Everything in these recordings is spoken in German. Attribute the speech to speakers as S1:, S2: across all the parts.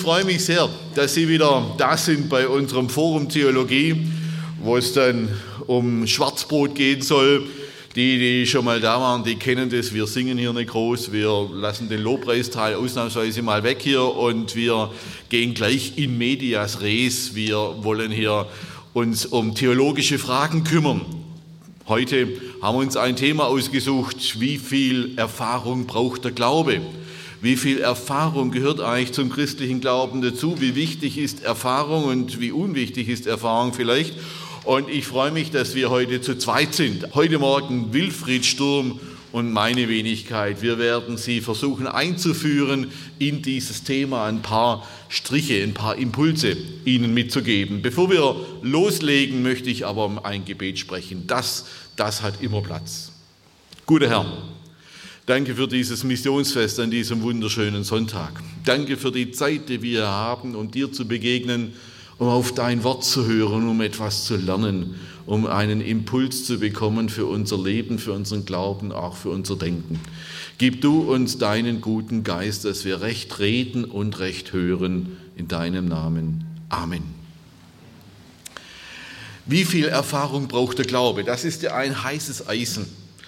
S1: Freue mich sehr, dass Sie wieder da sind bei unserem Forum Theologie, wo es dann um Schwarzbrot gehen soll. Die, die schon mal da waren, die kennen das. Wir singen hier nicht groß. Wir lassen den Lobpreisteil ausnahmsweise mal weg hier und wir gehen gleich in medias res. Wir wollen hier uns um theologische Fragen kümmern. Heute haben wir uns ein Thema ausgesucht. Wie viel Erfahrung braucht der Glaube? Wie viel Erfahrung gehört eigentlich zum christlichen Glauben dazu? Wie wichtig ist Erfahrung und wie unwichtig ist Erfahrung vielleicht? Und ich freue mich, dass wir heute zu zweit sind. Heute Morgen Wilfried Sturm und meine Wenigkeit. Wir werden Sie versuchen einzuführen in dieses Thema, ein paar Striche, ein paar Impulse Ihnen mitzugeben. Bevor wir loslegen, möchte ich aber um ein Gebet sprechen. Das, das hat immer Platz. Guter Herr, Danke für dieses Missionsfest an diesem wunderschönen Sonntag. Danke für die Zeit, die wir haben, um dir zu begegnen, um auf dein Wort zu hören, um etwas zu lernen, um einen Impuls zu bekommen für unser Leben, für unseren Glauben, auch für unser Denken. Gib du uns deinen guten Geist, dass wir recht reden und recht hören. In deinem Namen. Amen. Wie viel Erfahrung braucht der Glaube? Das ist ja ein heißes Eisen.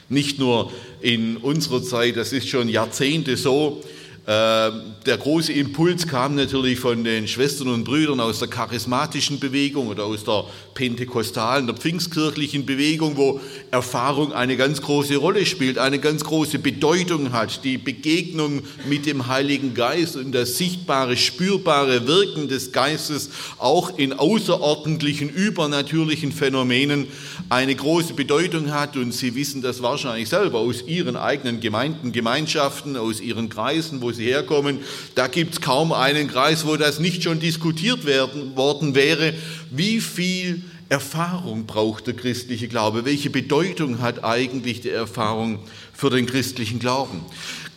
S1: Nicht nur in unserer Zeit, das ist schon Jahrzehnte so. Der große Impuls kam natürlich von den Schwestern und Brüdern aus der charismatischen Bewegung oder aus der pentekostalen, der pfingstkirchlichen Bewegung, wo Erfahrung eine ganz große Rolle spielt, eine ganz große Bedeutung hat. Die Begegnung mit dem Heiligen Geist und das sichtbare, spürbare Wirken des Geistes auch in außerordentlichen, übernatürlichen Phänomenen eine große Bedeutung hat. Und Sie wissen das wahrscheinlich selber aus Ihren eigenen Gemeinden, Gemeinschaften, aus Ihren Kreisen, wo Sie herkommen. Da gibt es kaum einen Kreis, wo das nicht schon diskutiert werden, worden wäre, wie viel Erfahrung braucht der christliche Glaube? Welche Bedeutung hat eigentlich die Erfahrung für den christlichen Glauben?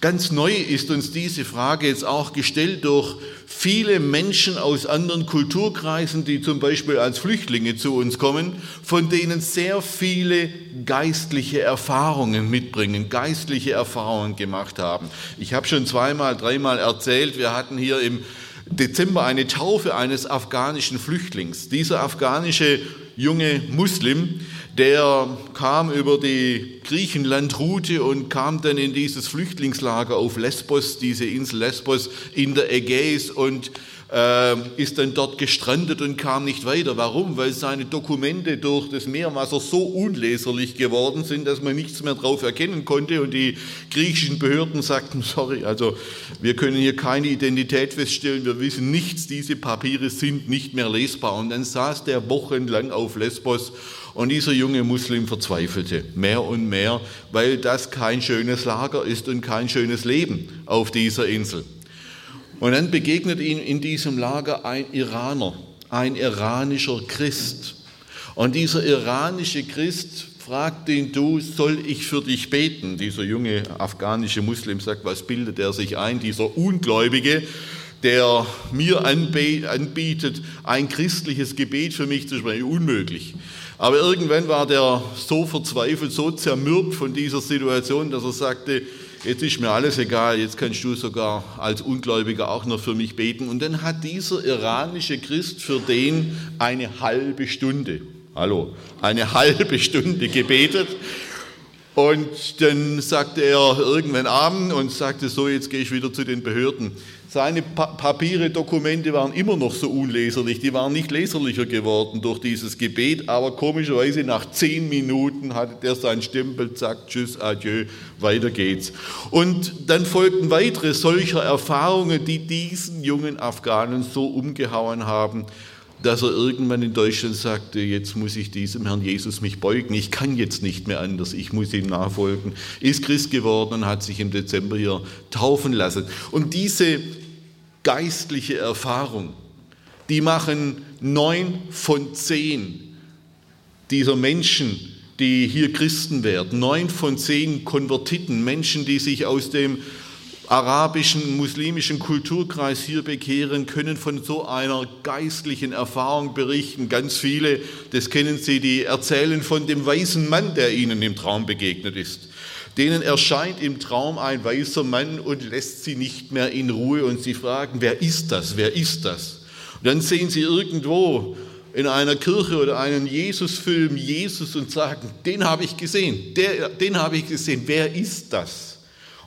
S1: Ganz neu ist uns diese Frage jetzt auch gestellt durch viele Menschen aus anderen Kulturkreisen, die zum Beispiel als Flüchtlinge zu uns kommen, von denen sehr viele geistliche Erfahrungen mitbringen, geistliche Erfahrungen gemacht haben. Ich habe schon zweimal, dreimal erzählt, wir hatten hier im Dezember eine Taufe eines afghanischen Flüchtlings. Dieser afghanische junge Muslim, der kam über die Griechenlandroute und kam dann in dieses Flüchtlingslager auf Lesbos, diese Insel Lesbos in der Ägäis und ist dann dort gestrandet und kam nicht weiter. Warum? Weil seine Dokumente durch das Meerwasser so unleserlich geworden sind, dass man nichts mehr drauf erkennen konnte und die griechischen Behörden sagten, sorry, also wir können hier keine Identität feststellen, wir wissen nichts, diese Papiere sind nicht mehr lesbar. Und dann saß der wochenlang auf Lesbos und dieser junge Muslim verzweifelte mehr und mehr, weil das kein schönes Lager ist und kein schönes Leben auf dieser Insel. Und dann begegnet ihm in diesem Lager ein Iraner, ein iranischer Christ. Und dieser iranische Christ fragt ihn, du, soll ich für dich beten? Dieser junge afghanische Muslim sagt, was bildet er sich ein? Dieser Ungläubige, der mir anbietet, ein christliches Gebet für mich zu sprechen, unmöglich. Aber irgendwann war der so verzweifelt, so zermürbt von dieser Situation, dass er sagte, jetzt ist mir alles egal, jetzt kannst du sogar als Ungläubiger auch noch für mich beten. Und dann hat dieser iranische Christ für den eine halbe Stunde, hallo, eine halbe Stunde gebetet. Und dann sagte er irgendwann Abend und sagte so, jetzt gehe ich wieder zu den Behörden. Seine pa Papiere, Dokumente waren immer noch so unleserlich, die waren nicht leserlicher geworden durch dieses Gebet, aber komischerweise nach zehn Minuten hatte der seinen Stempel, zack, tschüss, adieu, weiter geht's. Und dann folgten weitere solcher Erfahrungen, die diesen jungen Afghanen so umgehauen haben, dass er irgendwann in Deutschland sagte, jetzt muss ich diesem Herrn Jesus mich beugen, ich kann jetzt nicht mehr anders, ich muss ihm nachfolgen, ist Christ geworden und hat sich im Dezember hier taufen lassen. Und diese geistliche Erfahrung, die machen neun von zehn dieser Menschen, die hier Christen werden, neun von zehn Konvertiten, Menschen, die sich aus dem arabischen, muslimischen Kulturkreis hier bekehren, können von so einer geistlichen Erfahrung berichten. Ganz viele, das kennen Sie, die erzählen von dem weißen Mann, der ihnen im Traum begegnet ist. Denen erscheint im Traum ein weißer Mann und lässt sie nicht mehr in Ruhe und sie fragen, wer ist das, wer ist das? Und dann sehen sie irgendwo in einer Kirche oder einen Jesusfilm Jesus und sagen, den habe ich gesehen, der, den habe ich gesehen, wer ist das?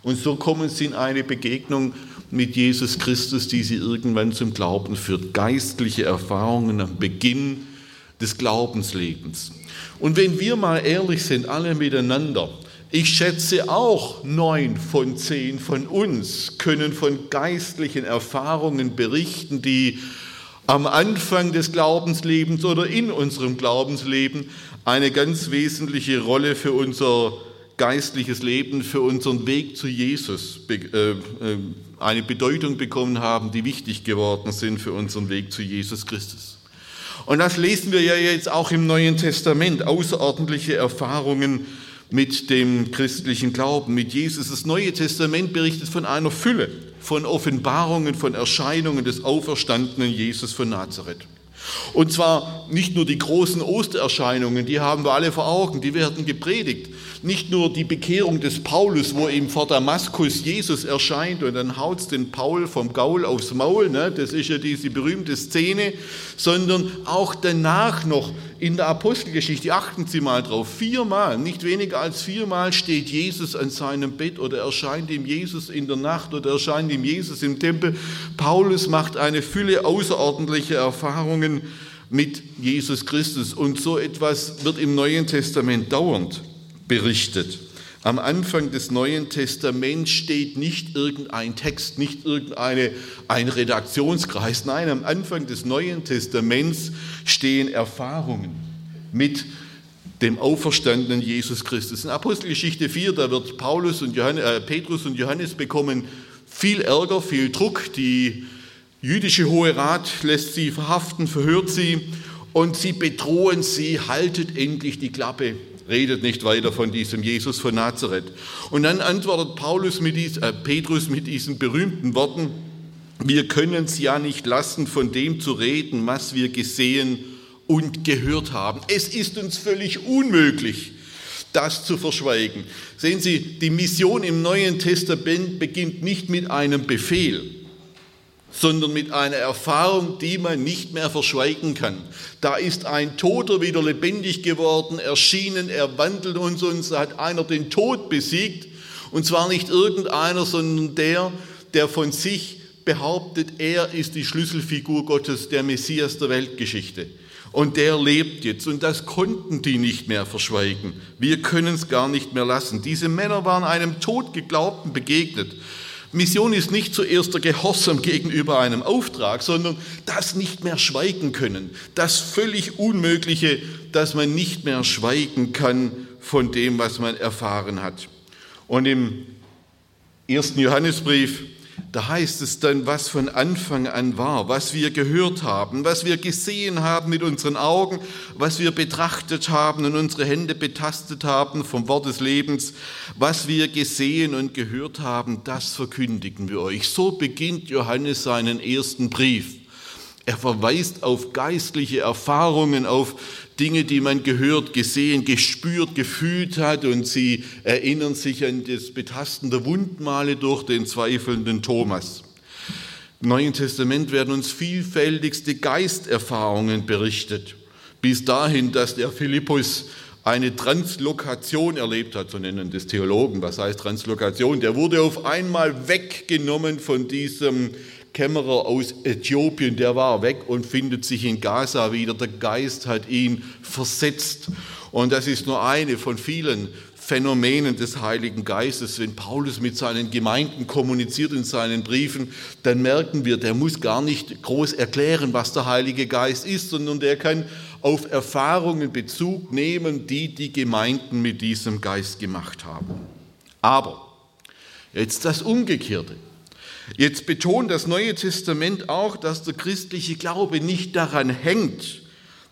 S1: Und so kommen sie in eine Begegnung mit Jesus Christus, die sie irgendwann zum Glauben führt. Geistliche Erfahrungen am Beginn des Glaubenslebens. Und wenn wir mal ehrlich sind, alle miteinander, ich schätze auch neun von zehn von uns können von geistlichen Erfahrungen berichten, die am Anfang des Glaubenslebens oder in unserem Glaubensleben eine ganz wesentliche Rolle für unser geistliches Leben, für unseren Weg zu Jesus äh, äh, eine Bedeutung bekommen haben, die wichtig geworden sind für unseren Weg zu Jesus Christus. Und das lesen wir ja jetzt auch im Neuen Testament, außerordentliche Erfahrungen mit dem christlichen Glauben, mit Jesus. Das Neue Testament berichtet von einer Fülle von Offenbarungen, von Erscheinungen des auferstandenen Jesus von Nazareth. Und zwar nicht nur die großen Ostererscheinungen, die haben wir alle vor Augen, die werden gepredigt. Nicht nur die Bekehrung des Paulus, wo ihm vor Damaskus Jesus erscheint und dann haut den Paul vom Gaul aufs Maul, ne? das ist ja diese berühmte Szene, sondern auch danach noch in der Apostelgeschichte, achten Sie mal drauf, viermal, nicht weniger als viermal steht Jesus an seinem Bett oder erscheint ihm Jesus in der Nacht oder erscheint ihm Jesus im Tempel. Paulus macht eine Fülle außerordentlicher Erfahrungen mit Jesus Christus und so etwas wird im Neuen Testament dauernd berichtet. Am Anfang des Neuen Testaments steht nicht irgendein Text, nicht irgendein ein Redaktionskreis. Nein, am Anfang des Neuen Testaments stehen Erfahrungen mit dem auferstandenen Jesus Christus. In Apostelgeschichte 4, da wird Paulus und Johannes, äh, Petrus und Johannes bekommen viel Ärger, viel Druck. Die jüdische Hohe Rat lässt sie verhaften, verhört sie und sie bedrohen sie, haltet endlich die Klappe, redet nicht weiter von diesem Jesus von Nazareth. Und dann antwortet Paulus mit dies, äh, Petrus mit diesen berühmten Worten, wir können es ja nicht lassen, von dem zu reden, was wir gesehen und gehört haben. Es ist uns völlig unmöglich, das zu verschweigen. Sehen Sie, die Mission im Neuen Testament beginnt nicht mit einem Befehl, sondern mit einer Erfahrung, die man nicht mehr verschweigen kann. Da ist ein Toter wieder lebendig geworden, erschienen, er wandelt uns und da hat einer den Tod besiegt. Und zwar nicht irgendeiner, sondern der, der von sich behauptet, er ist die Schlüsselfigur Gottes, der Messias der Weltgeschichte. Und der lebt jetzt. Und das konnten die nicht mehr verschweigen. Wir können es gar nicht mehr lassen. Diese Männer waren einem Todgeglaubten begegnet. Mission ist nicht zuerst der Gehorsam gegenüber einem Auftrag, sondern das nicht mehr schweigen können. Das völlig Unmögliche, dass man nicht mehr schweigen kann von dem, was man erfahren hat. Und im ersten Johannesbrief da heißt es dann, was von Anfang an war, was wir gehört haben, was wir gesehen haben mit unseren Augen, was wir betrachtet haben und unsere Hände betastet haben vom Wort des Lebens, was wir gesehen und gehört haben, das verkündigen wir euch. So beginnt Johannes seinen ersten Brief. Er verweist auf geistliche Erfahrungen, auf Dinge, die man gehört, gesehen, gespürt, gefühlt hat und sie erinnern sich an das Betasten der Wundmale durch den zweifelnden Thomas. Im Neuen Testament werden uns vielfältigste Geisterfahrungen berichtet, bis dahin, dass der Philippus eine Translokation erlebt hat, so nennen das Theologen. Was heißt Translokation? Der wurde auf einmal weggenommen von diesem Kämmerer aus Äthiopien, der war weg und findet sich in Gaza wieder. Der Geist hat ihn versetzt. Und das ist nur eine von vielen Phänomenen des Heiligen Geistes. Wenn Paulus mit seinen Gemeinden kommuniziert in seinen Briefen, dann merken wir, der muss gar nicht groß erklären, was der Heilige Geist ist, sondern der kann auf Erfahrungen Bezug nehmen, die die Gemeinden mit diesem Geist gemacht haben. Aber jetzt das Umgekehrte. Jetzt betont das Neue Testament auch, dass der christliche Glaube nicht daran hängt,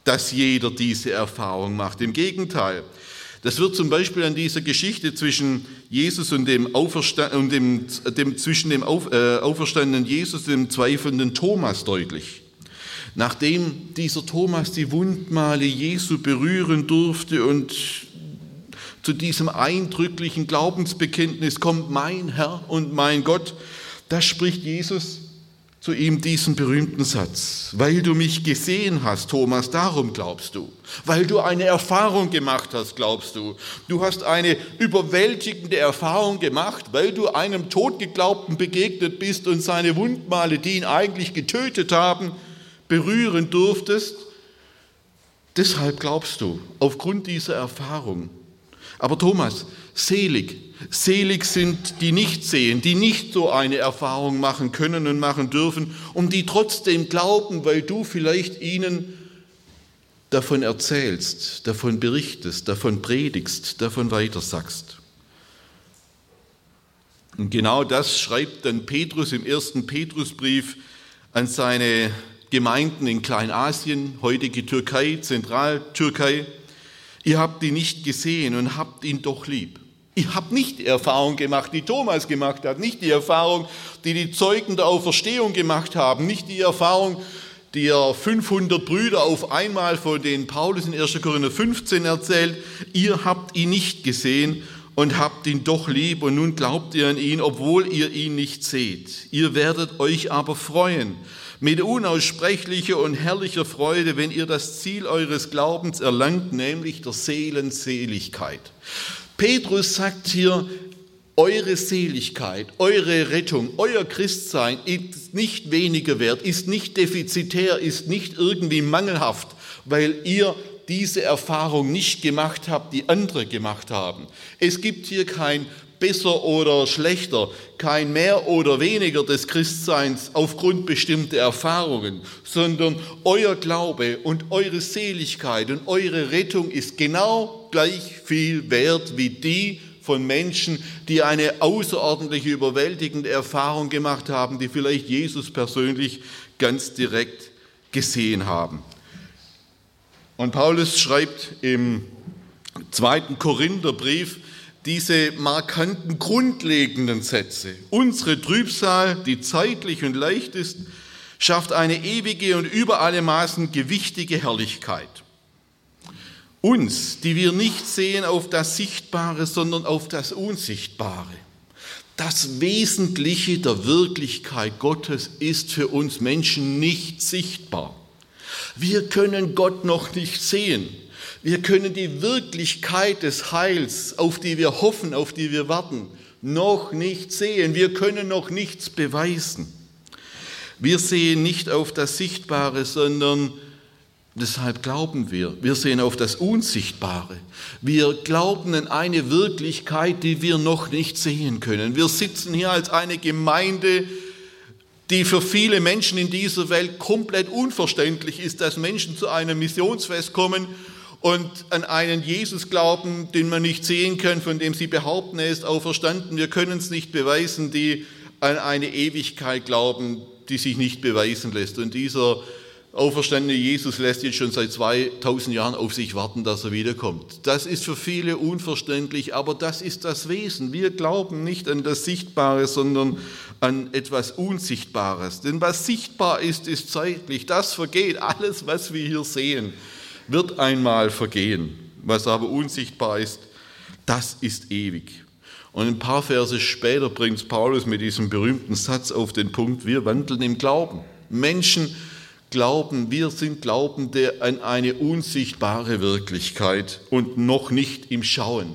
S1: dass jeder diese Erfahrung macht. Im Gegenteil, das wird zum Beispiel an dieser Geschichte zwischen Jesus und dem, Auferstand und dem, dem zwischen dem Auf, äh, auferstandenen Jesus und dem zweifelnden Thomas deutlich. Nachdem dieser Thomas die Wundmale Jesu berühren durfte und zu diesem eindrücklichen Glaubensbekenntnis kommt, mein Herr und mein Gott, da spricht Jesus zu ihm diesen berühmten Satz. Weil du mich gesehen hast, Thomas, darum glaubst du. Weil du eine Erfahrung gemacht hast, glaubst du. Du hast eine überwältigende Erfahrung gemacht, weil du einem Todgeglaubten begegnet bist und seine Wundmale, die ihn eigentlich getötet haben, berühren durftest. Deshalb glaubst du, aufgrund dieser Erfahrung. Aber Thomas, selig, selig sind die nicht sehen, die nicht so eine Erfahrung machen können und machen dürfen, um die trotzdem glauben, weil du vielleicht ihnen davon erzählst, davon berichtest, davon predigst, davon weitersagst. Und genau das schreibt dann Petrus im ersten Petrusbrief an seine Gemeinden in Kleinasien, heutige Türkei, Zentraltürkei. Ihr habt ihn nicht gesehen und habt ihn doch lieb. Ihr habt nicht die Erfahrung gemacht, die Thomas gemacht hat, nicht die Erfahrung, die die Zeugen der Auferstehung gemacht haben, nicht die Erfahrung, die er 500 Brüder auf einmal, von denen Paulus in 1. Korinther 15 erzählt. Ihr habt ihn nicht gesehen und habt ihn doch lieb und nun glaubt ihr an ihn, obwohl ihr ihn nicht seht. Ihr werdet euch aber freuen mit unaussprechlicher und herrlicher Freude, wenn ihr das Ziel eures Glaubens erlangt, nämlich der Seelenseligkeit. Petrus sagt hier, eure Seligkeit, eure Rettung, euer Christsein ist nicht weniger wert, ist nicht defizitär, ist nicht irgendwie mangelhaft, weil ihr diese Erfahrung nicht gemacht habt, die andere gemacht haben. Es gibt hier kein besser oder schlechter, kein mehr oder weniger des Christseins aufgrund bestimmter Erfahrungen, sondern euer Glaube und eure Seligkeit und eure Rettung ist genau gleich viel wert wie die von Menschen, die eine außerordentliche, überwältigende Erfahrung gemacht haben, die vielleicht Jesus persönlich ganz direkt gesehen haben. Und Paulus schreibt im zweiten Korintherbrief, diese markanten, grundlegenden Sätze. Unsere Trübsal, die zeitlich und leicht ist, schafft eine ewige und über alle Maßen gewichtige Herrlichkeit. Uns, die wir nicht sehen auf das Sichtbare, sondern auf das Unsichtbare. Das Wesentliche der Wirklichkeit Gottes ist für uns Menschen nicht sichtbar. Wir können Gott noch nicht sehen. Wir können die Wirklichkeit des Heils, auf die wir hoffen, auf die wir warten, noch nicht sehen. Wir können noch nichts beweisen. Wir sehen nicht auf das Sichtbare, sondern deshalb glauben wir. Wir sehen auf das Unsichtbare. Wir glauben an eine Wirklichkeit, die wir noch nicht sehen können. Wir sitzen hier als eine Gemeinde, die für viele Menschen in dieser Welt komplett unverständlich ist, dass Menschen zu einem Missionsfest kommen und an einen Jesus glauben, den man nicht sehen kann, von dem sie behaupten, er ist auferstanden. Wir können es nicht beweisen, die an eine Ewigkeit glauben, die sich nicht beweisen lässt. Und dieser auferstandene Jesus lässt jetzt schon seit 2000 Jahren auf sich warten, dass er wiederkommt. Das ist für viele unverständlich, aber das ist das Wesen. Wir glauben nicht an das Sichtbare, sondern an etwas Unsichtbares. Denn was sichtbar ist, ist zeitlich. Das vergeht. Alles, was wir hier sehen, wird einmal vergehen. Was aber unsichtbar ist, das ist ewig. Und ein paar Verse später bringt Paulus mit diesem berühmten Satz auf den Punkt, wir wandeln im Glauben. Menschen glauben, wir sind Glaubende an eine unsichtbare Wirklichkeit und noch nicht im Schauen.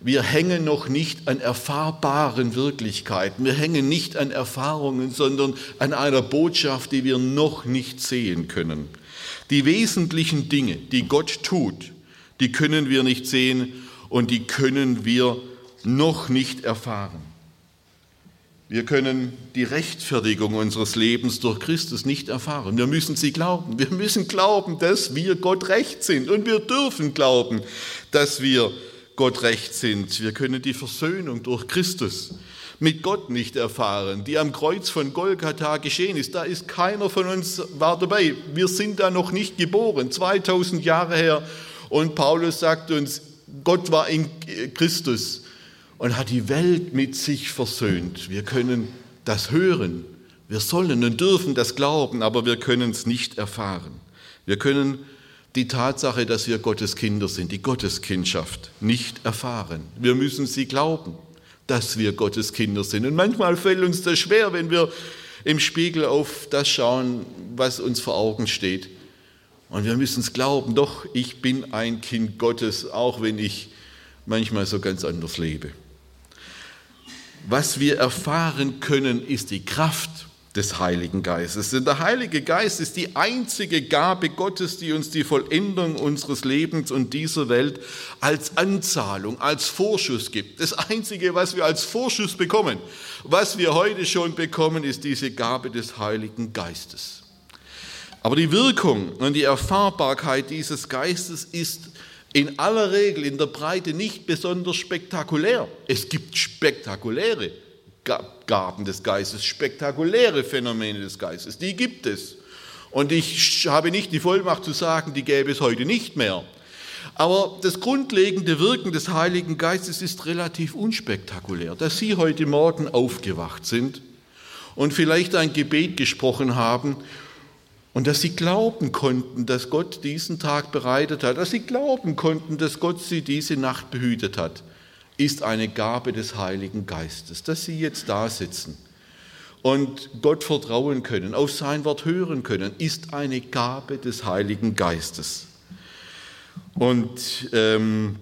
S1: Wir hängen noch nicht an erfahrbaren Wirklichkeiten, wir hängen nicht an Erfahrungen, sondern an einer Botschaft, die wir noch nicht sehen können. Die wesentlichen Dinge, die Gott tut, die können wir nicht sehen und die können wir noch nicht erfahren. Wir können die Rechtfertigung unseres Lebens durch Christus nicht erfahren. Wir müssen sie glauben. Wir müssen glauben, dass wir Gott recht sind. Und wir dürfen glauben, dass wir Gott recht sind. Wir können die Versöhnung durch Christus mit Gott nicht erfahren, die am Kreuz von Golgatha geschehen ist. Da ist keiner von uns war dabei. Wir sind da noch nicht geboren, 2000 Jahre her. Und Paulus sagt uns, Gott war in Christus und hat die Welt mit sich versöhnt. Wir können das hören, wir sollen und dürfen das glauben, aber wir können es nicht erfahren. Wir können die Tatsache, dass wir Gottes Kinder sind, die Gotteskindschaft, nicht erfahren. Wir müssen sie glauben, dass wir Gottes Kinder sind. Und manchmal fällt uns das schwer, wenn wir im Spiegel auf das schauen, was uns vor Augen steht. Und wir müssen es glauben, doch, ich bin ein Kind Gottes, auch wenn ich manchmal so ganz anders lebe. Was wir erfahren können, ist die Kraft des Heiligen Geistes. Denn der Heilige Geist ist die einzige Gabe Gottes, die uns die Vollendung unseres Lebens und dieser Welt als Anzahlung, als Vorschuss gibt. Das Einzige, was wir als Vorschuss bekommen, was wir heute schon bekommen, ist diese Gabe des Heiligen Geistes. Aber die Wirkung und die Erfahrbarkeit dieses Geistes ist in aller Regel in der Breite nicht besonders spektakulär. Es gibt spektakuläre Gaben des Geistes, spektakuläre Phänomene des Geistes, die gibt es. Und ich habe nicht die Vollmacht zu sagen, die gäbe es heute nicht mehr. Aber das grundlegende Wirken des Heiligen Geistes ist relativ unspektakulär. Dass Sie heute Morgen aufgewacht sind und vielleicht ein Gebet gesprochen haben und dass sie glauben konnten, dass Gott diesen Tag bereitet hat, dass sie glauben konnten, dass Gott sie diese Nacht behütet hat, ist eine Gabe des Heiligen Geistes, dass sie jetzt da sitzen und Gott vertrauen können, auf sein Wort hören können, ist eine Gabe des Heiligen Geistes. Und ähm,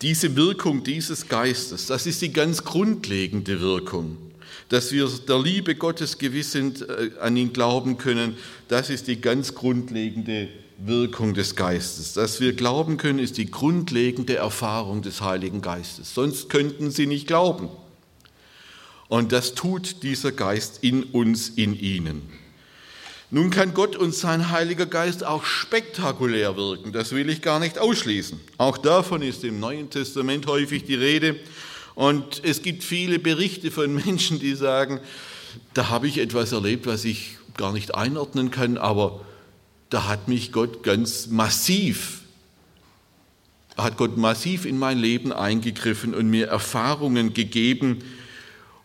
S1: diese Wirkung dieses Geistes, das ist die ganz grundlegende Wirkung dass wir der Liebe Gottes gewiss sind, äh, an ihn glauben können, das ist die ganz grundlegende Wirkung des Geistes. Dass wir glauben können, ist die grundlegende Erfahrung des Heiligen Geistes. Sonst könnten sie nicht glauben. Und das tut dieser Geist in uns, in ihnen. Nun kann Gott und sein Heiliger Geist auch spektakulär wirken. Das will ich gar nicht ausschließen. Auch davon ist im Neuen Testament häufig die Rede. Und es gibt viele Berichte von Menschen, die sagen, da habe ich etwas erlebt, was ich gar nicht einordnen kann, aber da hat mich Gott ganz massiv, hat Gott massiv in mein Leben eingegriffen und mir Erfahrungen gegeben.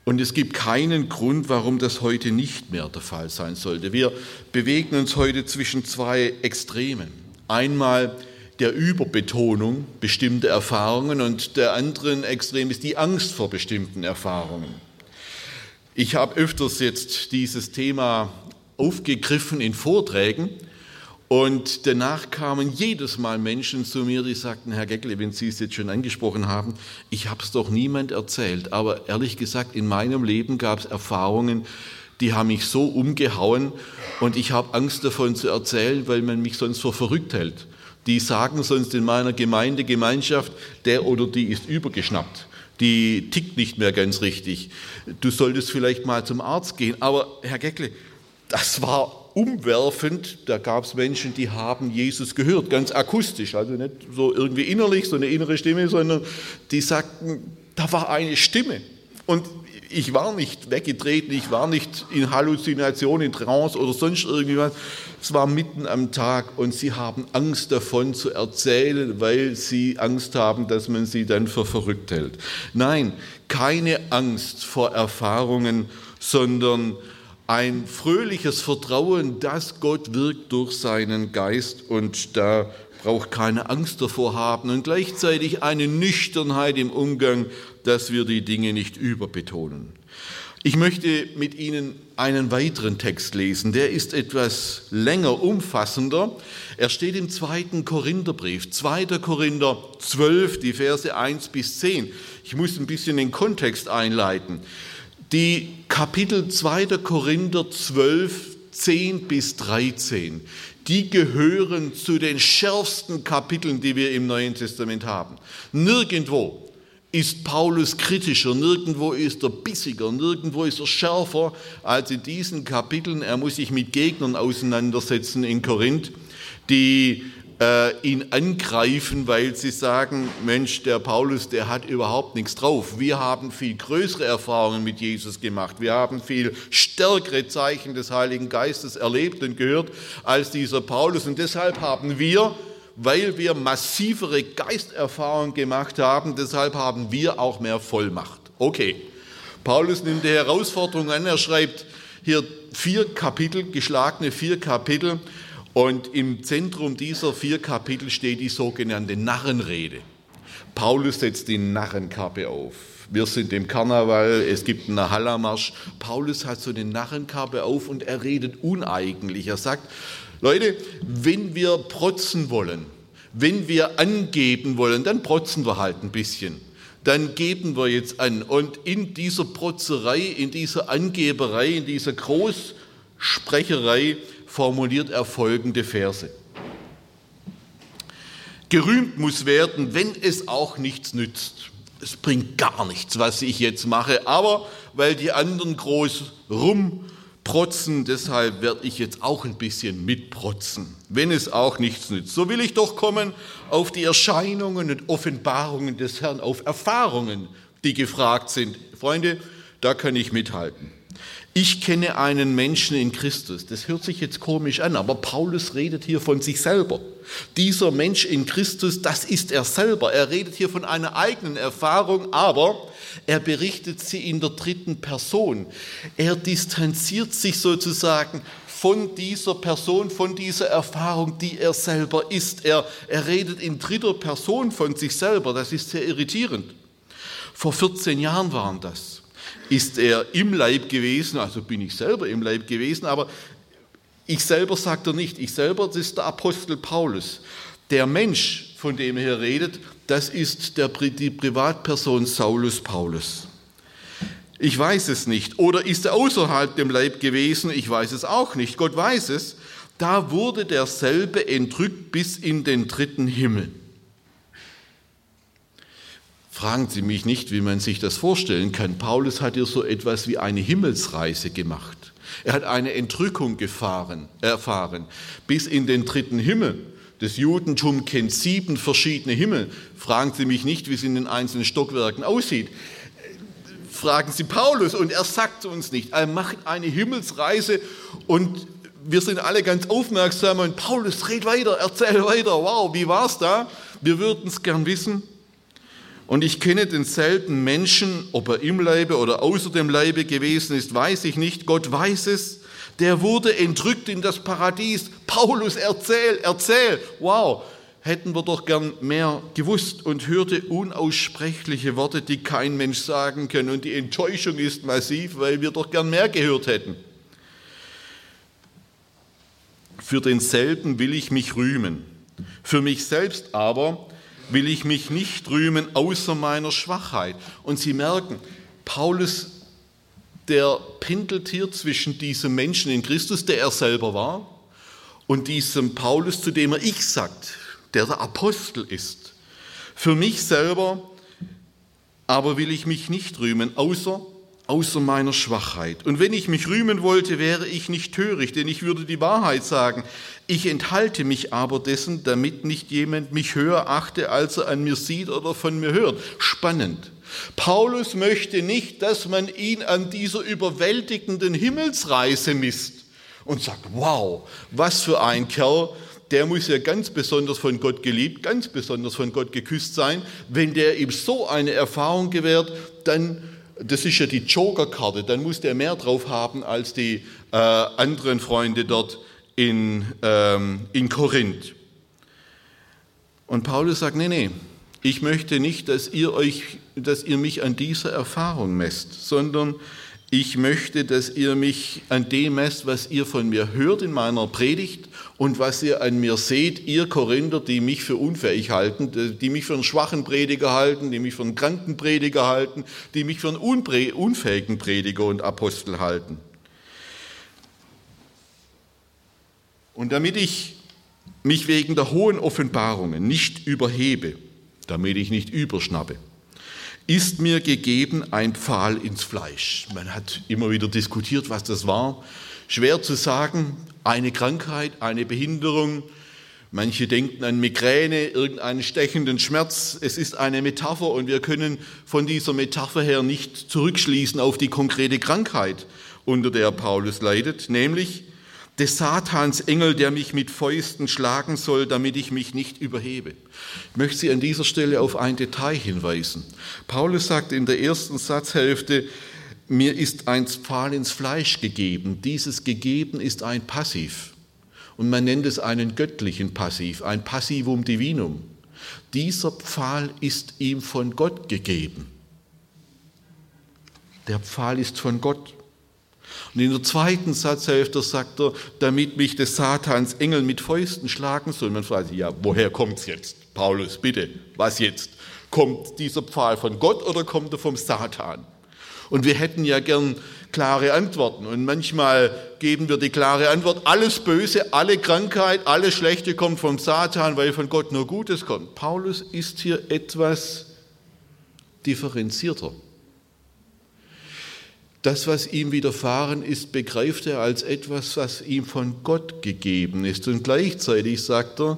S1: Und es gibt keinen Grund, warum das heute nicht mehr der Fall sein sollte. Wir bewegen uns heute zwischen zwei Extremen. Einmal der Überbetonung bestimmter Erfahrungen und der anderen Extrem ist die Angst vor bestimmten Erfahrungen. Ich habe öfters jetzt dieses Thema aufgegriffen in Vorträgen und danach kamen jedes Mal Menschen zu mir, die sagten, Herr Geckle, wenn Sie es jetzt schon angesprochen haben, ich habe es doch niemand erzählt, aber ehrlich gesagt, in meinem Leben gab es Erfahrungen, die haben mich so umgehauen und ich habe Angst davon zu erzählen, weil man mich sonst für verrückt hält die sagen sonst in meiner Gemeinde, Gemeinschaft, der oder die ist übergeschnappt, die tickt nicht mehr ganz richtig. Du solltest vielleicht mal zum Arzt gehen. Aber Herr Geckle, das war umwerfend. Da gab es Menschen, die haben Jesus gehört, ganz akustisch, also nicht so irgendwie innerlich, so eine innere Stimme, sondern die sagten, da war eine Stimme. Und ich war nicht weggetreten, ich war nicht in Halluzination, in Trance oder sonst irgendwas. Es war mitten am Tag und sie haben Angst davon zu erzählen, weil sie Angst haben, dass man sie dann für verrückt hält. Nein, keine Angst vor Erfahrungen, sondern ein fröhliches Vertrauen, dass Gott wirkt durch seinen Geist und da braucht keine Angst davor haben und gleichzeitig eine Nüchternheit im Umgang dass wir die Dinge nicht überbetonen. Ich möchte mit Ihnen einen weiteren Text lesen, der ist etwas länger, umfassender. Er steht im zweiten Korintherbrief, 2. Korinther 12, die Verse 1 bis 10. Ich muss ein bisschen den Kontext einleiten. Die Kapitel 2. Korinther 12, 10 bis 13, die gehören zu den schärfsten Kapiteln, die wir im Neuen Testament haben. Nirgendwo ist Paulus kritischer, nirgendwo ist er bissiger, nirgendwo ist er schärfer als in diesen Kapiteln. Er muss sich mit Gegnern auseinandersetzen in Korinth, die äh, ihn angreifen, weil sie sagen, Mensch, der Paulus, der hat überhaupt nichts drauf. Wir haben viel größere Erfahrungen mit Jesus gemacht. Wir haben viel stärkere Zeichen des Heiligen Geistes erlebt und gehört als dieser Paulus. Und deshalb haben wir, weil wir massivere Geisterfahrungen gemacht haben, deshalb haben wir auch mehr Vollmacht. Okay, Paulus nimmt die Herausforderung an. Er schreibt hier vier Kapitel, geschlagene vier Kapitel und im Zentrum dieser vier Kapitel steht die sogenannte Narrenrede. Paulus setzt die Narrenkappe auf. Wir sind im Karneval, es gibt einen Hallamarsch. Paulus hat so eine Narrenkappe auf und er redet uneigentlich. Er sagt, Leute, wenn wir protzen wollen, wenn wir angeben wollen, dann protzen wir halt ein bisschen. Dann geben wir jetzt an. Und in dieser Protzerei, in dieser Angeberei, in dieser Großsprecherei formuliert er folgende Verse. Gerühmt muss werden, wenn es auch nichts nützt. Es bringt gar nichts, was ich jetzt mache, aber weil die anderen groß rumprotzen, deshalb werde ich jetzt auch ein bisschen mitprotzen, wenn es auch nichts nützt. So will ich doch kommen auf die Erscheinungen und Offenbarungen des Herrn, auf Erfahrungen, die gefragt sind. Freunde, da kann ich mithalten ich kenne einen Menschen in Christus. Das hört sich jetzt komisch an, aber Paulus redet hier von sich selber. Dieser Mensch in Christus, das ist er selber. Er redet hier von einer eigenen Erfahrung, aber er berichtet sie in der dritten Person. Er distanziert sich sozusagen von dieser Person, von dieser Erfahrung, die er selber ist. Er, er redet in dritter Person von sich selber. Das ist sehr irritierend. Vor 14 Jahren waren das ist er im Leib gewesen, also bin ich selber im Leib gewesen, aber ich selber sagt er nicht, ich selber, das ist der Apostel Paulus. Der Mensch, von dem er hier redet, das ist der, die Privatperson Saulus Paulus. Ich weiß es nicht. Oder ist er außerhalb dem Leib gewesen? Ich weiß es auch nicht. Gott weiß es. Da wurde derselbe entrückt bis in den dritten Himmel. Fragen Sie mich nicht, wie man sich das vorstellen kann. Paulus hat hier so etwas wie eine Himmelsreise gemacht. Er hat eine Entrückung gefahren, erfahren bis in den dritten Himmel. Das Judentum kennt sieben verschiedene Himmel. Fragen Sie mich nicht, wie es in den einzelnen Stockwerken aussieht. Fragen Sie Paulus und er sagt uns nicht. Er macht eine Himmelsreise und wir sind alle ganz aufmerksam und Paulus, red weiter, erzähl weiter. Wow, wie war es da? Wir würden es gern wissen. Und ich kenne den selten Menschen, ob er im Leibe oder außer dem Leibe gewesen ist, weiß ich nicht. Gott weiß es. Der wurde entrückt in das Paradies. Paulus, erzähl, erzähl. Wow, hätten wir doch gern mehr gewusst und hörte unaussprechliche Worte, die kein Mensch sagen kann. Und die Enttäuschung ist massiv, weil wir doch gern mehr gehört hätten. Für denselben will ich mich rühmen. Für mich selbst aber will ich mich nicht rühmen außer meiner Schwachheit. Und Sie merken, Paulus, der pendelt hier zwischen diesem Menschen in Christus, der er selber war, und diesem Paulus, zu dem er ich sagt, der der Apostel ist. Für mich selber aber will ich mich nicht rühmen, außer außer meiner Schwachheit. Und wenn ich mich rühmen wollte, wäre ich nicht töricht, denn ich würde die Wahrheit sagen. Ich enthalte mich aber dessen, damit nicht jemand mich höher achte, als er an mir sieht oder von mir hört. Spannend. Paulus möchte nicht, dass man ihn an dieser überwältigenden Himmelsreise misst und sagt, wow, was für ein Kerl, der muss ja ganz besonders von Gott geliebt, ganz besonders von Gott geküsst sein. Wenn der ihm so eine Erfahrung gewährt, dann das ist ja die Joker-Karte, dann muss der mehr drauf haben als die äh, anderen Freunde dort in, ähm, in Korinth. Und Paulus sagt, nee, nee, ich möchte nicht, dass ihr, euch, dass ihr mich an dieser Erfahrung messt, sondern ich möchte, dass ihr mich an dem messt, was ihr von mir hört in meiner Predigt und was ihr an mir seht, ihr Korinther, die mich für unfähig halten, die mich für einen schwachen Prediger halten, die mich für einen kranken Prediger halten, die mich für einen unfähigen Prediger und Apostel halten. Und damit ich mich wegen der hohen Offenbarungen nicht überhebe, damit ich nicht überschnappe, ist mir gegeben ein Pfahl ins Fleisch. Man hat immer wieder diskutiert, was das war. Schwer zu sagen, eine Krankheit, eine Behinderung. Manche denken an Migräne, irgendeinen stechenden Schmerz. Es ist eine Metapher und wir können von dieser Metapher her nicht zurückschließen auf die konkrete Krankheit, unter der Paulus leidet, nämlich des Satans Engel, der mich mit Fäusten schlagen soll, damit ich mich nicht überhebe. Ich möchte Sie an dieser Stelle auf ein Detail hinweisen. Paulus sagt in der ersten Satzhälfte, mir ist ein Pfahl ins Fleisch gegeben. Dieses gegeben ist ein Passiv. Und man nennt es einen göttlichen Passiv, ein Passivum Divinum. Dieser Pfahl ist ihm von Gott gegeben. Der Pfahl ist von Gott. Und in der zweiten Satzhälfte sagt er, damit mich des Satans Engel mit Fäusten schlagen sollen. Man fragt sich, ja, woher kommt es jetzt? Paulus, bitte, was jetzt? Kommt dieser Pfahl von Gott oder kommt er vom Satan? Und wir hätten ja gern klare Antworten. Und manchmal geben wir die klare Antwort, alles Böse, alle Krankheit, alles Schlechte kommt vom Satan, weil von Gott nur Gutes kommt. Paulus ist hier etwas differenzierter. Das, was ihm widerfahren ist, begreift er als etwas, was ihm von Gott gegeben ist. Und gleichzeitig sagt er,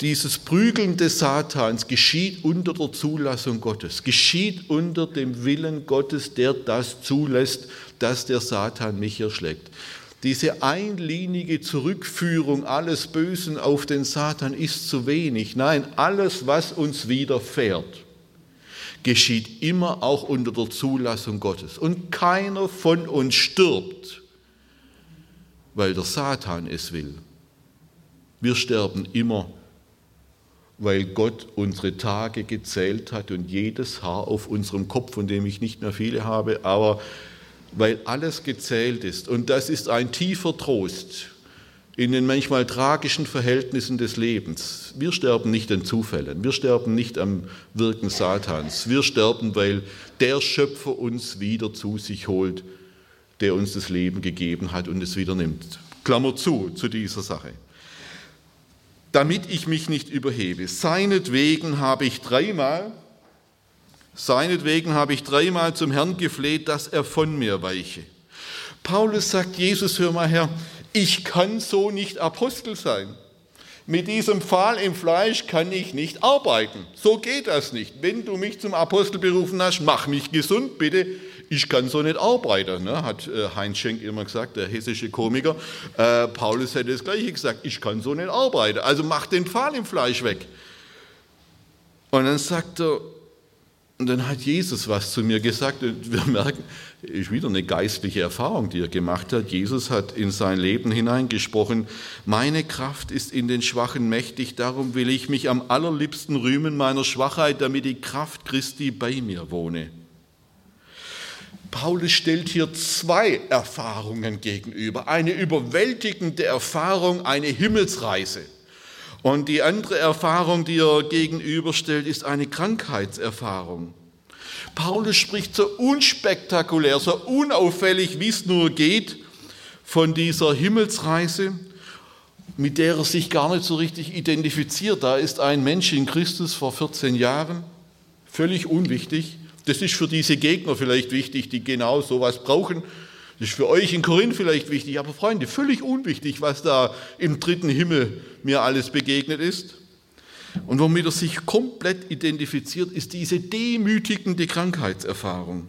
S1: dieses Prügeln des Satans geschieht unter der Zulassung Gottes, geschieht unter dem Willen Gottes, der das zulässt, dass der Satan mich erschlägt. Diese einlinige Zurückführung alles Bösen auf den Satan ist zu wenig. Nein, alles, was uns widerfährt, geschieht immer auch unter der Zulassung Gottes. Und keiner von uns stirbt, weil der Satan es will. Wir sterben immer, weil Gott unsere Tage gezählt hat und jedes Haar auf unserem Kopf, von dem ich nicht mehr viele habe, aber weil alles gezählt ist. Und das ist ein tiefer Trost in den manchmal tragischen Verhältnissen des Lebens. Wir sterben nicht an Zufällen, wir sterben nicht am Wirken Satans, wir sterben, weil der Schöpfer uns wieder zu sich holt, der uns das Leben gegeben hat und es wieder nimmt. Klammer zu, zu dieser Sache. Damit ich mich nicht überhebe. Seinetwegen habe ich dreimal, seinetwegen habe ich dreimal zum Herrn gefleht, dass er von mir weiche. Paulus sagt, Jesus, hör mal her, ich kann so nicht Apostel sein. Mit diesem Pfahl im Fleisch kann ich nicht arbeiten. So geht das nicht. Wenn du mich zum Apostel berufen hast, mach mich gesund, bitte. Ich kann so nicht arbeiten, ne? hat äh, Heinz Schenk immer gesagt, der hessische Komiker. Äh, Paulus hätte das Gleiche gesagt, ich kann so nicht arbeiten. Also mach den Pfahl im Fleisch weg. Und dann sagt er, und dann hat Jesus was zu mir gesagt und wir merken, ist wieder eine geistliche Erfahrung, die er gemacht hat. Jesus hat in sein Leben hineingesprochen, meine Kraft ist in den Schwachen mächtig, darum will ich mich am allerliebsten rühmen meiner Schwachheit, damit die Kraft Christi bei mir wohne. Paulus stellt hier zwei Erfahrungen gegenüber. Eine überwältigende Erfahrung, eine Himmelsreise. Und die andere Erfahrung, die er gegenüberstellt, ist eine Krankheitserfahrung. Paulus spricht so unspektakulär, so unauffällig, wie es nur geht, von dieser Himmelsreise, mit der er sich gar nicht so richtig identifiziert. Da ist ein Mensch in Christus vor 14 Jahren, völlig unwichtig. Das ist für diese Gegner vielleicht wichtig, die genau sowas brauchen. Das ist für euch in Korinth vielleicht wichtig, aber Freunde, völlig unwichtig, was da im dritten Himmel mir alles begegnet ist. Und womit er sich komplett identifiziert, ist diese demütigende Krankheitserfahrung.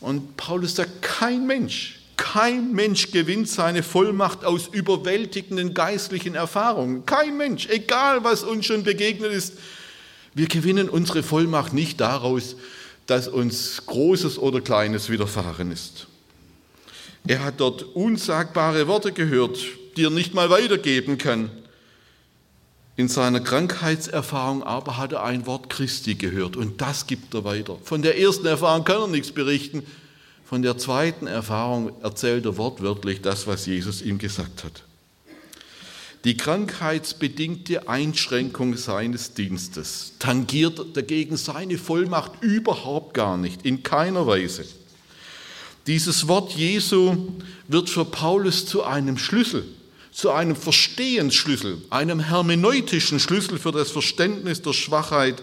S1: Und Paulus sagt, kein Mensch, kein Mensch gewinnt seine Vollmacht aus überwältigenden geistlichen Erfahrungen. Kein Mensch, egal was uns schon begegnet ist. Wir gewinnen unsere Vollmacht nicht daraus, dass uns Großes oder Kleines widerfahren ist. Er hat dort unsagbare Worte gehört, die er nicht mal weitergeben kann. In seiner Krankheitserfahrung aber hat er ein Wort Christi gehört und das gibt er weiter. Von der ersten Erfahrung kann er nichts berichten. Von der zweiten Erfahrung erzählt er wortwörtlich das, was Jesus ihm gesagt hat. Die krankheitsbedingte Einschränkung seines Dienstes tangiert dagegen seine Vollmacht überhaupt gar nicht, in keiner Weise. Dieses Wort Jesu wird für Paulus zu einem Schlüssel, zu einem Verstehensschlüssel, einem hermeneutischen Schlüssel für das Verständnis der Schwachheit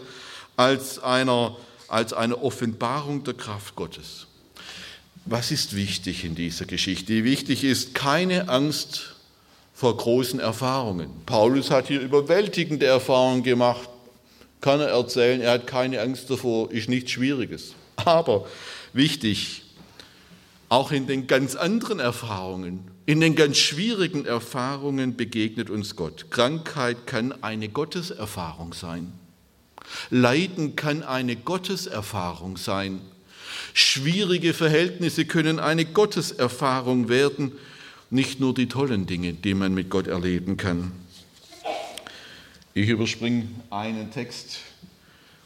S1: als, einer, als eine Offenbarung der Kraft Gottes. Was ist wichtig in dieser Geschichte? Wichtig ist keine Angst vor großen Erfahrungen. Paulus hat hier überwältigende Erfahrungen gemacht. Kann er erzählen, er hat keine Angst davor, ist nichts Schwieriges. Aber wichtig, auch in den ganz anderen Erfahrungen, in den ganz schwierigen Erfahrungen begegnet uns Gott. Krankheit kann eine Gotteserfahrung sein. Leiden kann eine Gotteserfahrung sein. Schwierige Verhältnisse können eine Gotteserfahrung werden, nicht nur die tollen Dinge, die man mit Gott erleben kann. Ich überspringe einen Text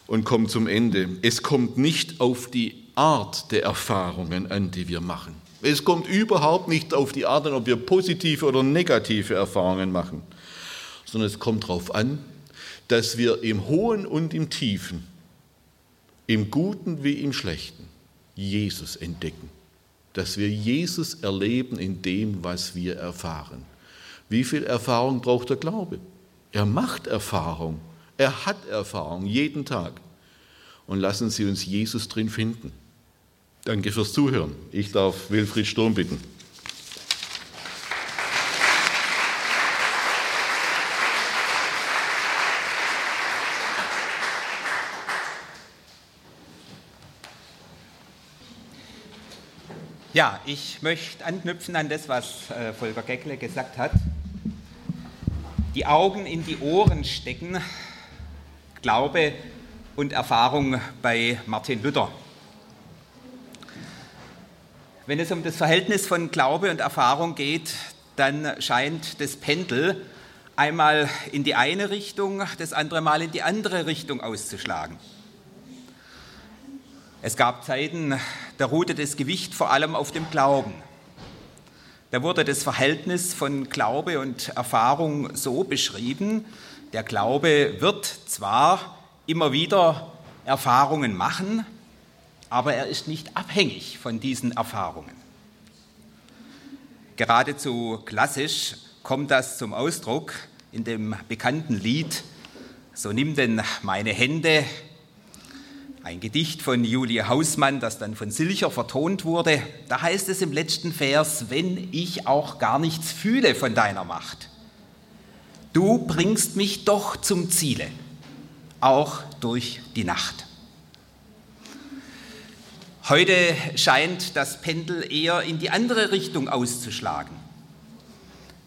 S1: und komme zum Ende. Es kommt nicht auf die Art der Erfahrungen an, die wir machen. Es kommt überhaupt nicht auf die Art an, ob wir positive oder negative Erfahrungen machen, sondern es kommt darauf an, dass wir im Hohen und im Tiefen, im Guten wie im Schlechten, Jesus entdecken. Dass wir Jesus erleben in dem, was wir erfahren. Wie viel Erfahrung braucht der Glaube? Er macht Erfahrung. Er hat Erfahrung jeden Tag. Und lassen Sie uns Jesus drin finden. Danke fürs Zuhören. Ich darf Wilfried Sturm bitten.
S2: Ja, ich möchte anknüpfen an das, was äh, Volker Geckle gesagt hat. Die Augen in die Ohren stecken, Glaube und Erfahrung bei Martin Luther. Wenn es um das Verhältnis von Glaube und Erfahrung geht, dann scheint das Pendel einmal in die eine Richtung, das andere Mal in die andere Richtung auszuschlagen. Es gab Zeiten, da ruhte das Gewicht vor allem auf dem Glauben. Da wurde das Verhältnis von Glaube und Erfahrung so beschrieben, der Glaube wird zwar immer wieder Erfahrungen machen, aber er ist nicht abhängig von diesen Erfahrungen. Geradezu klassisch kommt das zum Ausdruck in dem bekannten Lied So nimm denn meine Hände, ein Gedicht von Julie Hausmann, das dann von Silcher vertont wurde. Da heißt es im letzten Vers, wenn ich auch gar nichts fühle von deiner Macht, du bringst mich doch zum Ziele, auch durch die Nacht. Heute scheint das Pendel eher in die andere Richtung auszuschlagen.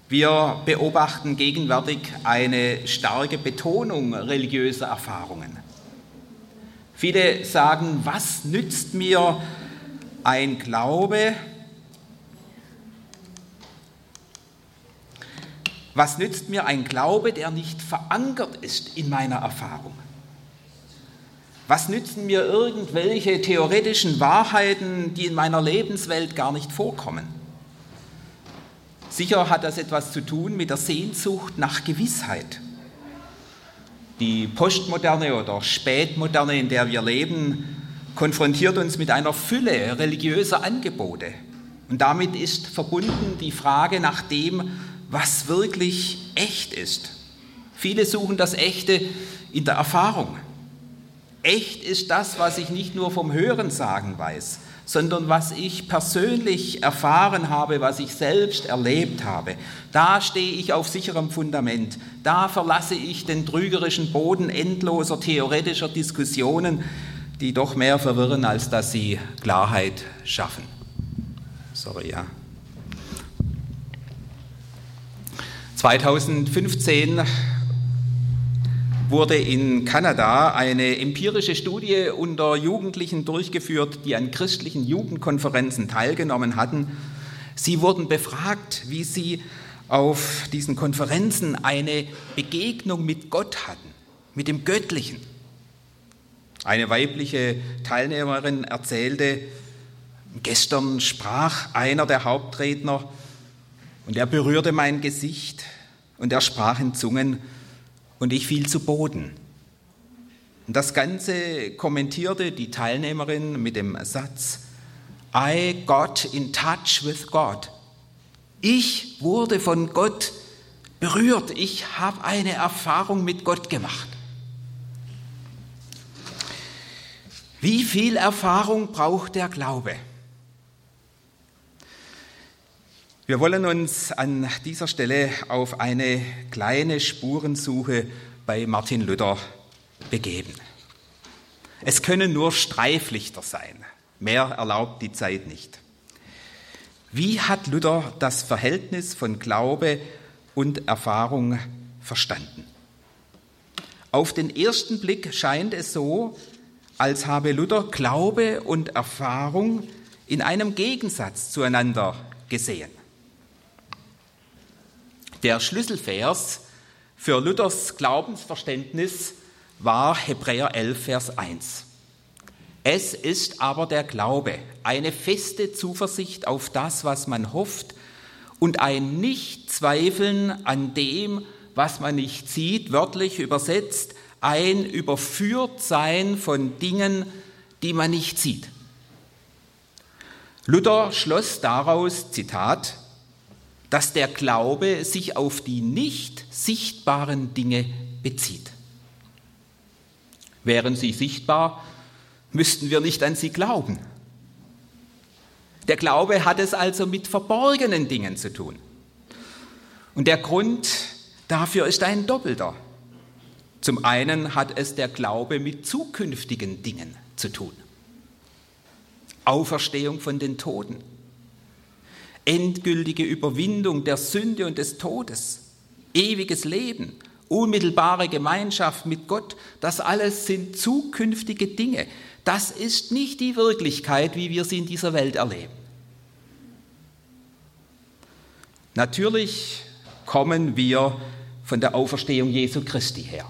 S2: Wir beobachten gegenwärtig eine starke Betonung religiöser Erfahrungen. Viele sagen, was nützt mir ein Glaube, was nützt mir ein Glaube, der nicht verankert ist in meiner Erfahrung? Was nützen mir irgendwelche theoretischen Wahrheiten, die in meiner Lebenswelt gar nicht vorkommen? Sicher hat das etwas zu tun mit der Sehnsucht nach Gewissheit. Die Postmoderne oder Spätmoderne, in der wir leben, konfrontiert uns mit einer Fülle religiöser Angebote. Und damit ist verbunden die Frage nach dem, was wirklich echt ist. Viele suchen das Echte in der Erfahrung. Echt ist das, was ich nicht nur vom Hören sagen weiß, sondern was ich persönlich erfahren habe, was ich selbst erlebt habe. Da stehe ich auf sicherem Fundament. Da verlasse ich den trügerischen Boden endloser theoretischer Diskussionen, die doch mehr verwirren, als dass sie Klarheit schaffen. Sorry, ja. 2015 wurde in Kanada eine empirische Studie unter Jugendlichen durchgeführt, die an christlichen Jugendkonferenzen teilgenommen hatten. Sie wurden befragt, wie sie auf diesen Konferenzen eine Begegnung mit Gott hatten, mit dem Göttlichen. Eine weibliche Teilnehmerin erzählte, gestern sprach einer der Hauptredner und er berührte mein Gesicht und er sprach in Zungen und ich fiel zu Boden. Und das Ganze kommentierte die Teilnehmerin mit dem Satz, I got in touch with God. Ich wurde von Gott berührt, ich habe eine Erfahrung mit Gott gemacht. Wie viel Erfahrung braucht der Glaube? Wir wollen uns an dieser Stelle auf eine kleine Spurensuche bei Martin Luther begeben. Es können nur Streiflichter sein. Mehr erlaubt die Zeit nicht. Wie hat Luther das Verhältnis von Glaube und Erfahrung verstanden? Auf den ersten Blick scheint es so, als habe Luther Glaube und Erfahrung in einem Gegensatz zueinander gesehen. Der Schlüsselvers für Luthers Glaubensverständnis war Hebräer 11, Vers 1. Es ist aber der Glaube, eine feste Zuversicht auf das, was man hofft, und ein Nichtzweifeln an dem, was man nicht sieht, wörtlich übersetzt, ein Überführtsein von Dingen, die man nicht sieht. Luther schloss daraus, Zitat, dass der Glaube sich auf die nicht sichtbaren Dinge bezieht. Wären sie sichtbar, müssten wir nicht an sie glauben. Der Glaube hat es also mit verborgenen Dingen zu tun. Und der Grund dafür ist ein doppelter. Zum einen hat es der Glaube mit zukünftigen Dingen zu tun. Auferstehung von den Toten, endgültige Überwindung der Sünde und des Todes, ewiges Leben, unmittelbare Gemeinschaft mit Gott, das alles sind zukünftige Dinge. Das ist nicht die Wirklichkeit, wie wir sie in dieser Welt erleben. Natürlich kommen wir von der Auferstehung Jesu Christi her,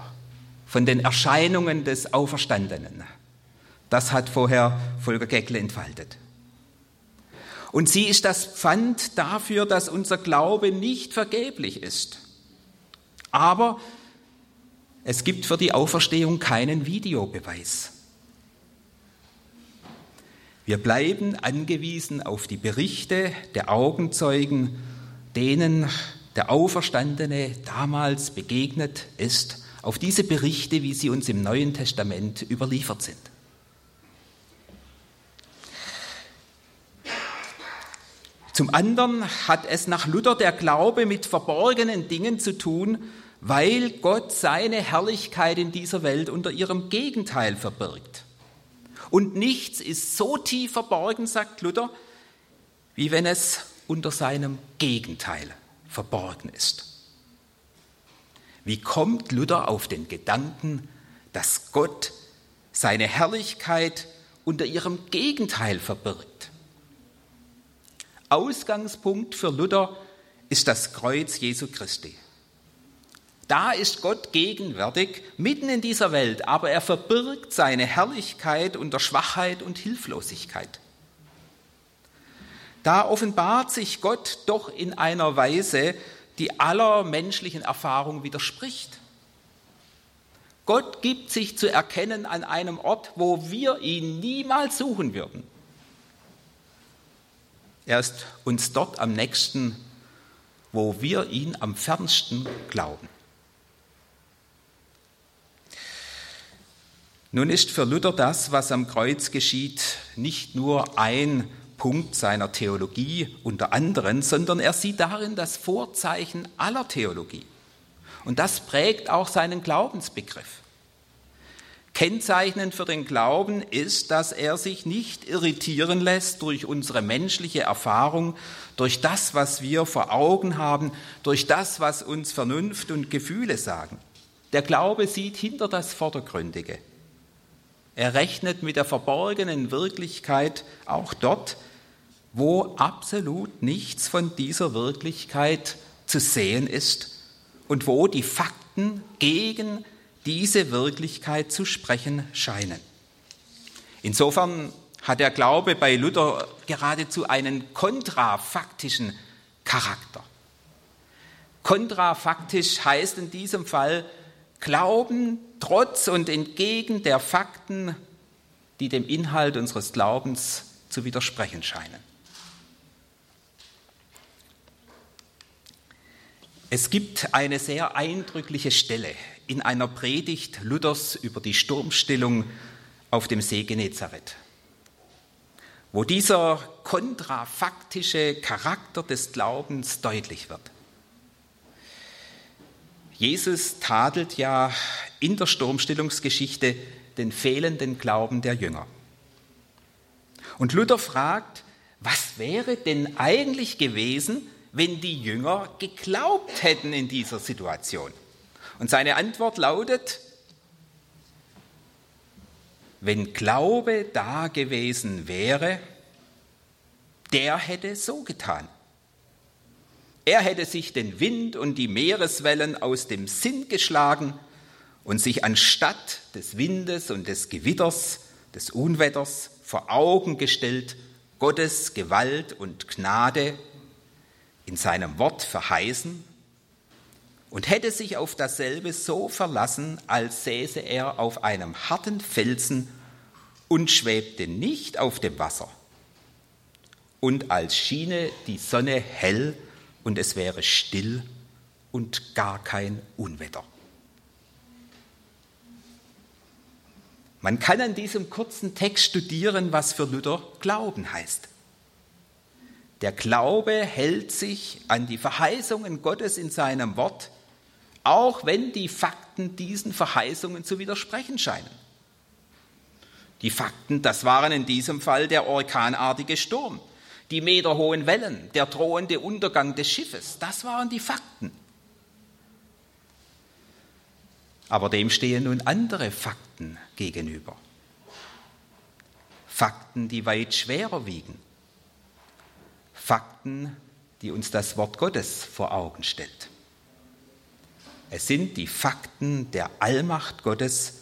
S2: von den Erscheinungen des Auferstandenen. Das hat vorher Volker Geckle entfaltet. Und sie ist das Pfand dafür, dass unser Glaube nicht vergeblich ist. Aber es gibt für die Auferstehung keinen Videobeweis. Wir bleiben angewiesen auf die Berichte der Augenzeugen, denen der Auferstandene damals begegnet ist, auf diese Berichte, wie sie uns im Neuen Testament überliefert sind. Zum anderen hat es nach Luther der Glaube mit verborgenen Dingen zu tun, weil Gott seine Herrlichkeit in dieser Welt unter ihrem Gegenteil verbirgt. Und nichts ist so tief verborgen, sagt Luther, wie wenn es unter seinem Gegenteil verborgen ist. Wie kommt Luther auf den Gedanken, dass Gott seine Herrlichkeit unter ihrem Gegenteil verbirgt? Ausgangspunkt für Luther ist das Kreuz Jesu Christi. Da ist Gott gegenwärtig, mitten in dieser Welt, aber er verbirgt seine Herrlichkeit unter Schwachheit und Hilflosigkeit. Da offenbart sich Gott doch in einer Weise, die aller menschlichen Erfahrung widerspricht. Gott gibt sich zu erkennen an einem Ort, wo wir ihn niemals suchen würden. Er ist uns dort am nächsten, wo wir ihn am fernsten glauben. Nun ist für Luther das, was am Kreuz geschieht, nicht nur ein Punkt seiner Theologie unter anderen, sondern er sieht darin das Vorzeichen aller Theologie. Und das prägt auch seinen Glaubensbegriff. Kennzeichnend für den Glauben ist, dass er sich nicht irritieren lässt durch unsere menschliche Erfahrung, durch das, was wir vor Augen haben, durch das, was uns Vernunft und Gefühle sagen. Der Glaube sieht hinter das Vordergründige. Er rechnet mit der verborgenen Wirklichkeit auch dort, wo absolut nichts von dieser Wirklichkeit zu sehen ist und wo die Fakten gegen diese Wirklichkeit zu sprechen scheinen. Insofern hat der Glaube bei Luther geradezu einen kontrafaktischen Charakter. Kontrafaktisch heißt in diesem Fall Glauben trotz und entgegen der Fakten, die dem Inhalt unseres Glaubens zu widersprechen scheinen. Es gibt eine sehr eindrückliche Stelle in einer Predigt Luthers über die Sturmstillung auf dem See Genezareth, wo dieser kontrafaktische Charakter des Glaubens deutlich wird. Jesus tadelt ja in der Sturmstillungsgeschichte den fehlenden Glauben der Jünger. Und Luther fragt, was wäre denn eigentlich gewesen, wenn die Jünger geglaubt hätten in dieser Situation? Und seine Antwort lautet, wenn Glaube da gewesen wäre, der hätte so getan. Er hätte sich den Wind und die Meereswellen aus dem Sinn geschlagen und sich anstatt des Windes und des Gewitters, des Unwetters vor Augen gestellt, Gottes Gewalt und Gnade in seinem Wort verheißen und hätte sich auf dasselbe so verlassen, als säße er auf einem harten Felsen und schwebte nicht auf dem Wasser. Und als schiene die Sonne hell und es wäre still und gar kein Unwetter. Man kann an diesem kurzen Text studieren, was für Luther Glauben heißt. Der Glaube hält sich an die Verheißungen Gottes in seinem Wort, auch wenn die Fakten diesen Verheißungen zu widersprechen scheinen. Die Fakten, das waren in diesem Fall der orkanartige Sturm, die meterhohen Wellen, der drohende Untergang des Schiffes, das waren die Fakten. Aber dem stehen nun andere Fakten gegenüber. Fakten, die weit schwerer wiegen. Fakten, die uns das Wort Gottes vor Augen stellt. Es sind die Fakten der Allmacht Gottes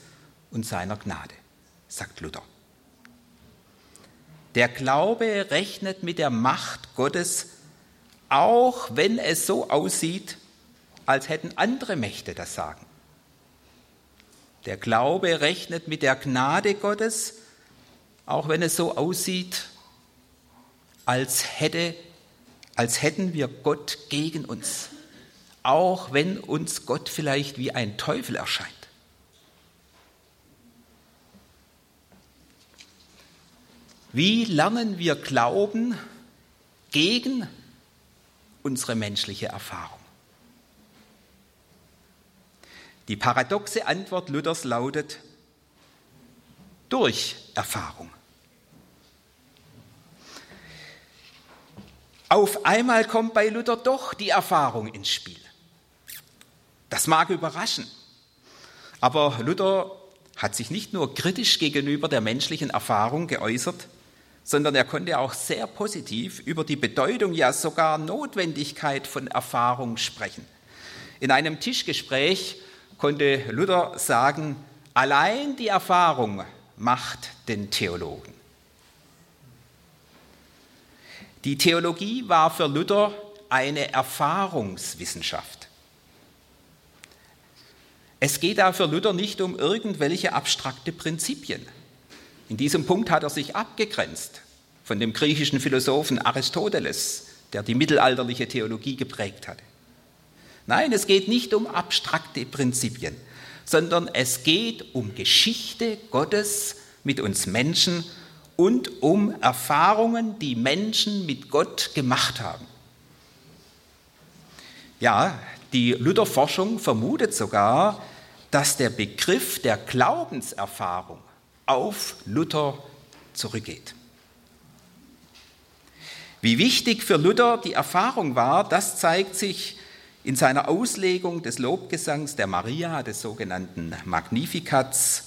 S2: und seiner Gnade, sagt Luther. Der Glaube rechnet mit der Macht Gottes, auch wenn es so aussieht, als hätten andere Mächte das Sagen. Der Glaube rechnet mit der Gnade Gottes, auch wenn es so aussieht, als, hätte, als hätten wir Gott gegen uns, auch wenn uns Gott vielleicht wie ein Teufel erscheint. Wie lernen wir glauben gegen unsere menschliche Erfahrung? Die paradoxe Antwort Luthers lautet durch Erfahrung. Auf einmal kommt bei Luther doch die Erfahrung ins Spiel. Das mag überraschen, aber Luther hat sich nicht nur kritisch gegenüber der menschlichen Erfahrung geäußert, sondern er konnte auch sehr positiv über die Bedeutung, ja sogar Notwendigkeit von Erfahrung sprechen. In einem Tischgespräch konnte Luther sagen, allein die Erfahrung macht den Theologen. Die Theologie war für Luther eine Erfahrungswissenschaft. Es geht da für Luther nicht um irgendwelche abstrakte Prinzipien. In diesem Punkt hat er sich abgegrenzt von dem griechischen Philosophen Aristoteles, der die mittelalterliche Theologie geprägt hatte. Nein, es geht nicht um abstrakte Prinzipien, sondern es geht um Geschichte Gottes mit uns Menschen und um Erfahrungen, die Menschen mit Gott gemacht haben. Ja, die Lutherforschung vermutet sogar, dass der Begriff der Glaubenserfahrung auf Luther zurückgeht. Wie wichtig für Luther die Erfahrung war, das zeigt sich in seiner Auslegung des Lobgesangs der Maria, des sogenannten Magnifikats,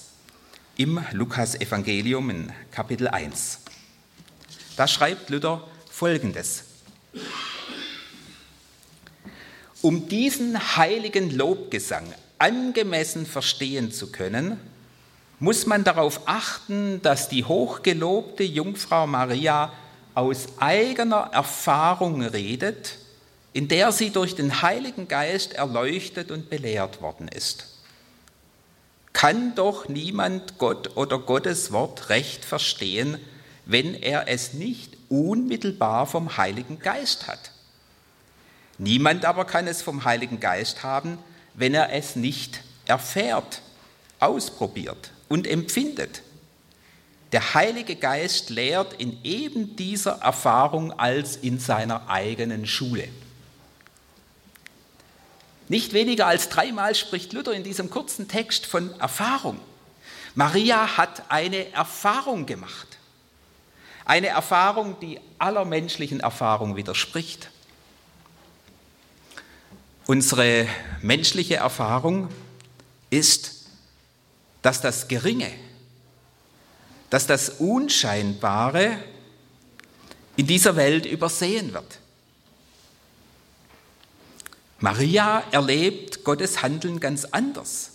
S2: im Lukas-Evangelium in Kapitel 1. Da schreibt Luther Folgendes. Um diesen heiligen Lobgesang angemessen verstehen zu können, muss man darauf achten, dass die hochgelobte Jungfrau Maria aus eigener Erfahrung redet, in der sie durch den Heiligen Geist erleuchtet und belehrt worden ist kann doch niemand Gott oder Gottes Wort recht verstehen, wenn er es nicht unmittelbar vom Heiligen Geist hat. Niemand aber kann es vom Heiligen Geist haben, wenn er es nicht erfährt, ausprobiert und empfindet. Der Heilige Geist lehrt in eben dieser Erfahrung als in seiner eigenen Schule. Nicht weniger als dreimal spricht Luther in diesem kurzen Text von Erfahrung. Maria hat eine Erfahrung gemacht. Eine Erfahrung, die aller menschlichen Erfahrung widerspricht. Unsere menschliche Erfahrung ist, dass das Geringe, dass das Unscheinbare in dieser Welt übersehen wird. Maria erlebt Gottes Handeln ganz anders.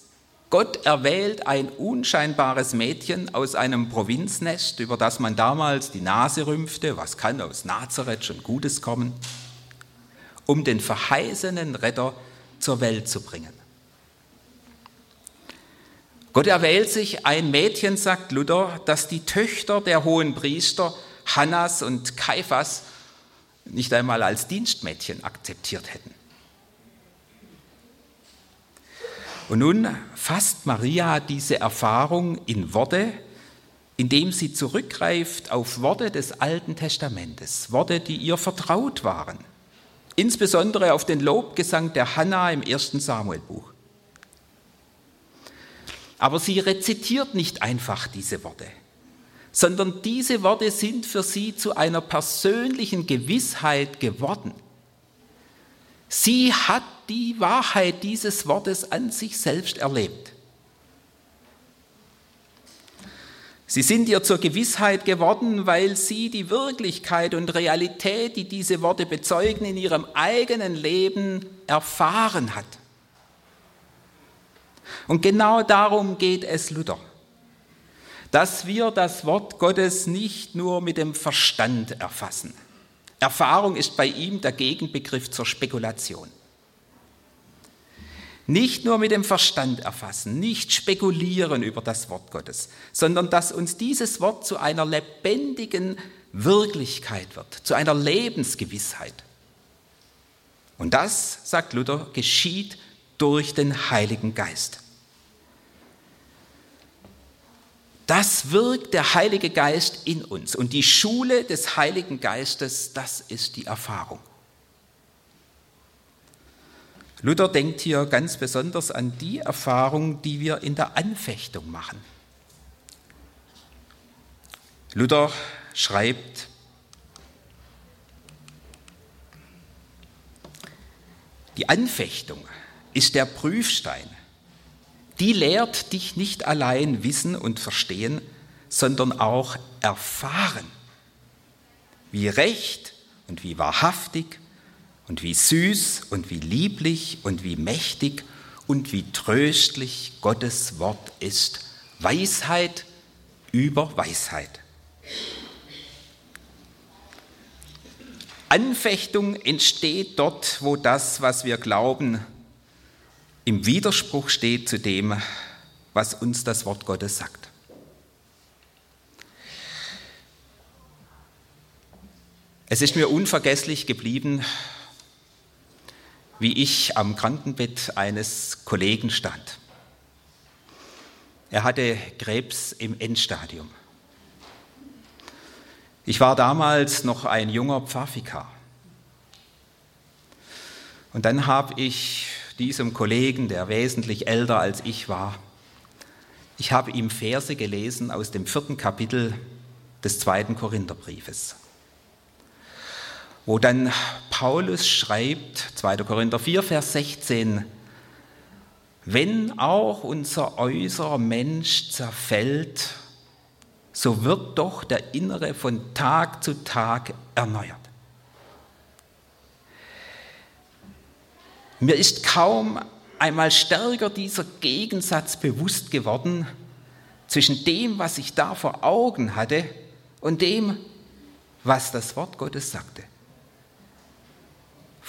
S2: Gott erwählt ein unscheinbares Mädchen aus einem Provinznest, über das man damals die Nase rümpfte, was kann aus Nazareth schon Gutes kommen, um den verheißenen Retter zur Welt zu bringen. Gott erwählt sich ein Mädchen, sagt Luther, das die Töchter der hohen Priester Hannas und Kaiphas nicht einmal als Dienstmädchen akzeptiert hätten. Und nun fasst Maria diese Erfahrung in Worte, indem sie zurückgreift auf Worte des Alten Testamentes, Worte, die ihr vertraut waren, insbesondere auf den Lobgesang der Hanna im ersten Samuelbuch. Aber sie rezitiert nicht einfach diese Worte, sondern diese Worte sind für sie zu einer persönlichen Gewissheit geworden. Sie hat die Wahrheit dieses Wortes an sich selbst erlebt. Sie sind ihr zur Gewissheit geworden, weil sie die Wirklichkeit und Realität, die diese Worte bezeugen, in ihrem eigenen Leben erfahren hat. Und genau darum geht es Luther, dass wir das Wort Gottes nicht nur mit dem Verstand erfassen, Erfahrung ist bei ihm der Gegenbegriff zur Spekulation. Nicht nur mit dem Verstand erfassen, nicht spekulieren über das Wort Gottes, sondern dass uns dieses Wort zu einer lebendigen Wirklichkeit wird, zu einer Lebensgewissheit. Und das, sagt Luther, geschieht durch den Heiligen Geist. Das wirkt der Heilige Geist in uns. Und die Schule des Heiligen Geistes, das ist die Erfahrung. Luther denkt hier ganz besonders an die Erfahrung, die wir in der Anfechtung machen. Luther schreibt, die Anfechtung ist der Prüfstein die lehrt dich nicht allein wissen und verstehen, sondern auch erfahren, wie recht und wie wahrhaftig und wie süß und wie lieblich und wie mächtig und wie tröstlich Gottes Wort ist. Weisheit über Weisheit. Anfechtung entsteht dort, wo das, was wir glauben, im Widerspruch steht zu dem, was uns das Wort Gottes sagt. Es ist mir unvergesslich geblieben, wie ich am Krankenbett eines Kollegen stand. Er hatte Krebs im Endstadium. Ich war damals noch ein junger Pfaffikar. Und dann habe ich diesem Kollegen, der wesentlich älter als ich war. Ich habe ihm Verse gelesen aus dem vierten Kapitel des zweiten Korintherbriefes, wo dann Paulus schreibt, 2. Korinther 4, Vers 16, wenn auch unser äußerer Mensch zerfällt, so wird doch der innere von Tag zu Tag erneuert. Mir ist kaum einmal stärker dieser Gegensatz bewusst geworden zwischen dem, was ich da vor Augen hatte und dem, was das Wort Gottes sagte.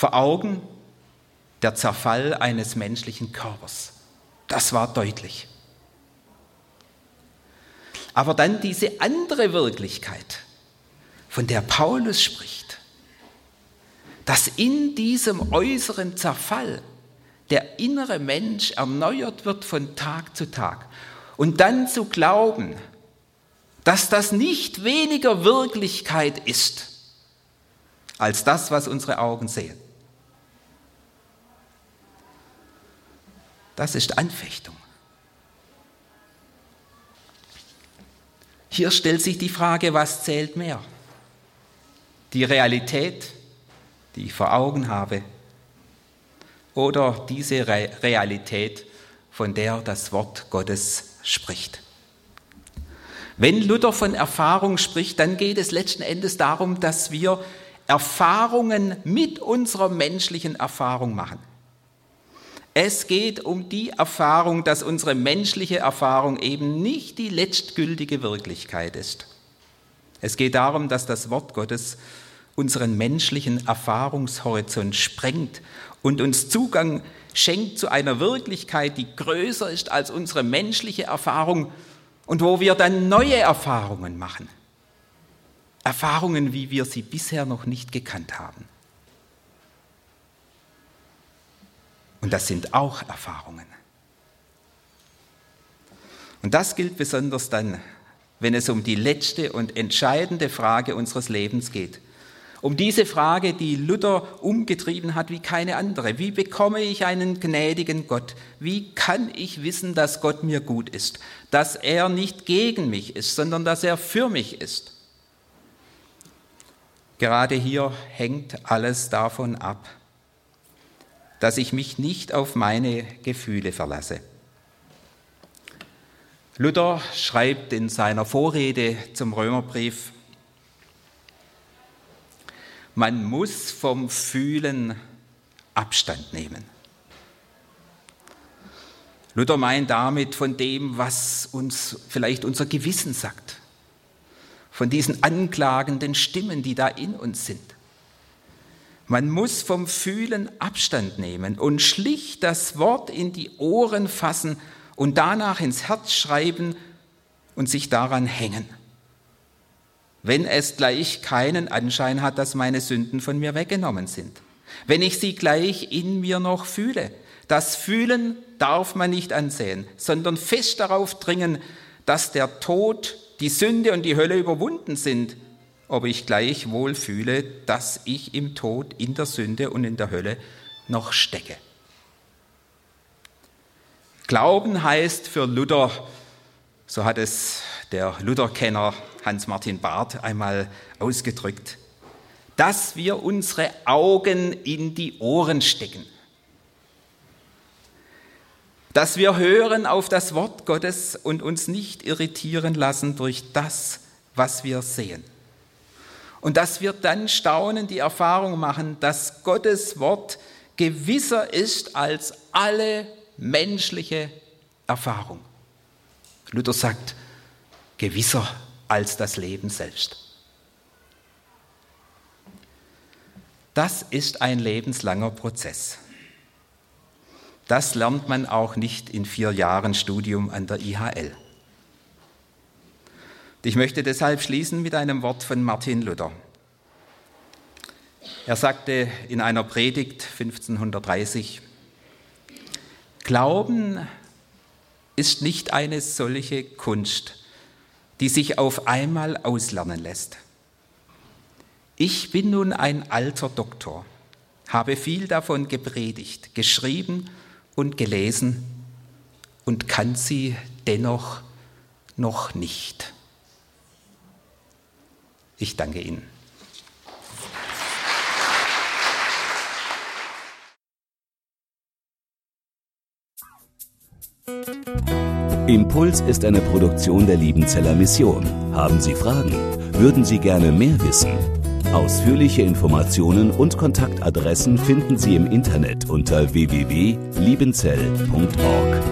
S2: Vor Augen der Zerfall eines menschlichen Körpers. Das war deutlich. Aber dann diese andere Wirklichkeit, von der Paulus spricht, dass in diesem äußeren Zerfall der innere Mensch erneuert wird von Tag zu Tag. Und dann zu glauben, dass das nicht weniger Wirklichkeit ist als das, was unsere Augen sehen. Das ist Anfechtung. Hier stellt sich die Frage, was zählt mehr? Die Realität, die ich vor Augen habe, oder diese Realität, von der das Wort Gottes spricht. Wenn Luther von Erfahrung spricht, dann geht es letzten Endes darum, dass wir Erfahrungen mit unserer menschlichen Erfahrung machen. Es geht um die Erfahrung, dass unsere menschliche Erfahrung eben nicht die letztgültige Wirklichkeit ist. Es geht darum, dass das Wort Gottes unseren menschlichen Erfahrungshorizont sprengt und uns Zugang schenkt zu einer Wirklichkeit, die größer ist als unsere menschliche Erfahrung und wo wir dann neue Erfahrungen machen. Erfahrungen, wie wir sie bisher noch nicht gekannt haben. Und das sind auch Erfahrungen. Und das gilt besonders dann, wenn es um die letzte und entscheidende Frage unseres Lebens geht. Um diese Frage, die Luther umgetrieben hat wie keine andere. Wie bekomme ich einen gnädigen Gott? Wie kann ich wissen, dass Gott mir gut ist? Dass er nicht gegen mich ist, sondern dass er für mich ist? Gerade hier hängt alles davon ab, dass ich mich nicht auf meine Gefühle verlasse. Luther schreibt in seiner Vorrede zum Römerbrief, man muss vom Fühlen Abstand nehmen. Luther meint damit von dem, was uns vielleicht unser Gewissen sagt, von diesen anklagenden Stimmen, die da in uns sind. Man muss vom Fühlen Abstand nehmen und schlicht das Wort in die Ohren fassen und danach ins Herz schreiben und sich daran hängen wenn es gleich keinen Anschein hat, dass meine Sünden von mir weggenommen sind. Wenn ich sie gleich in mir noch fühle. Das Fühlen darf man nicht ansehen, sondern fest darauf dringen, dass der Tod, die Sünde und die Hölle überwunden sind, ob ich gleich wohl fühle, dass ich im Tod, in der Sünde und in der Hölle noch stecke. Glauben heißt für Luther, so hat es der Lutherkenner Hans-Martin Barth einmal ausgedrückt, dass wir unsere Augen in die Ohren stecken, dass wir hören auf das Wort Gottes und uns nicht irritieren lassen durch das, was wir sehen. Und dass wir dann staunen, die Erfahrung machen, dass Gottes Wort gewisser ist als alle menschliche Erfahrung. Luther sagt, gewisser als das Leben selbst. Das ist ein lebenslanger Prozess. Das lernt man auch nicht in vier Jahren Studium an der IHL. Ich möchte deshalb schließen mit einem Wort von Martin Luther. Er sagte in einer Predigt 1530, Glauben ist nicht eine solche Kunst, die sich auf einmal auslernen lässt. Ich bin nun ein alter Doktor, habe viel davon gepredigt, geschrieben und gelesen und kann sie dennoch noch nicht. Ich danke Ihnen.
S3: Impuls ist eine Produktion der Liebenzeller Mission. Haben Sie Fragen? Würden Sie gerne mehr wissen? Ausführliche Informationen und Kontaktadressen finden Sie im Internet unter www.liebenzell.org.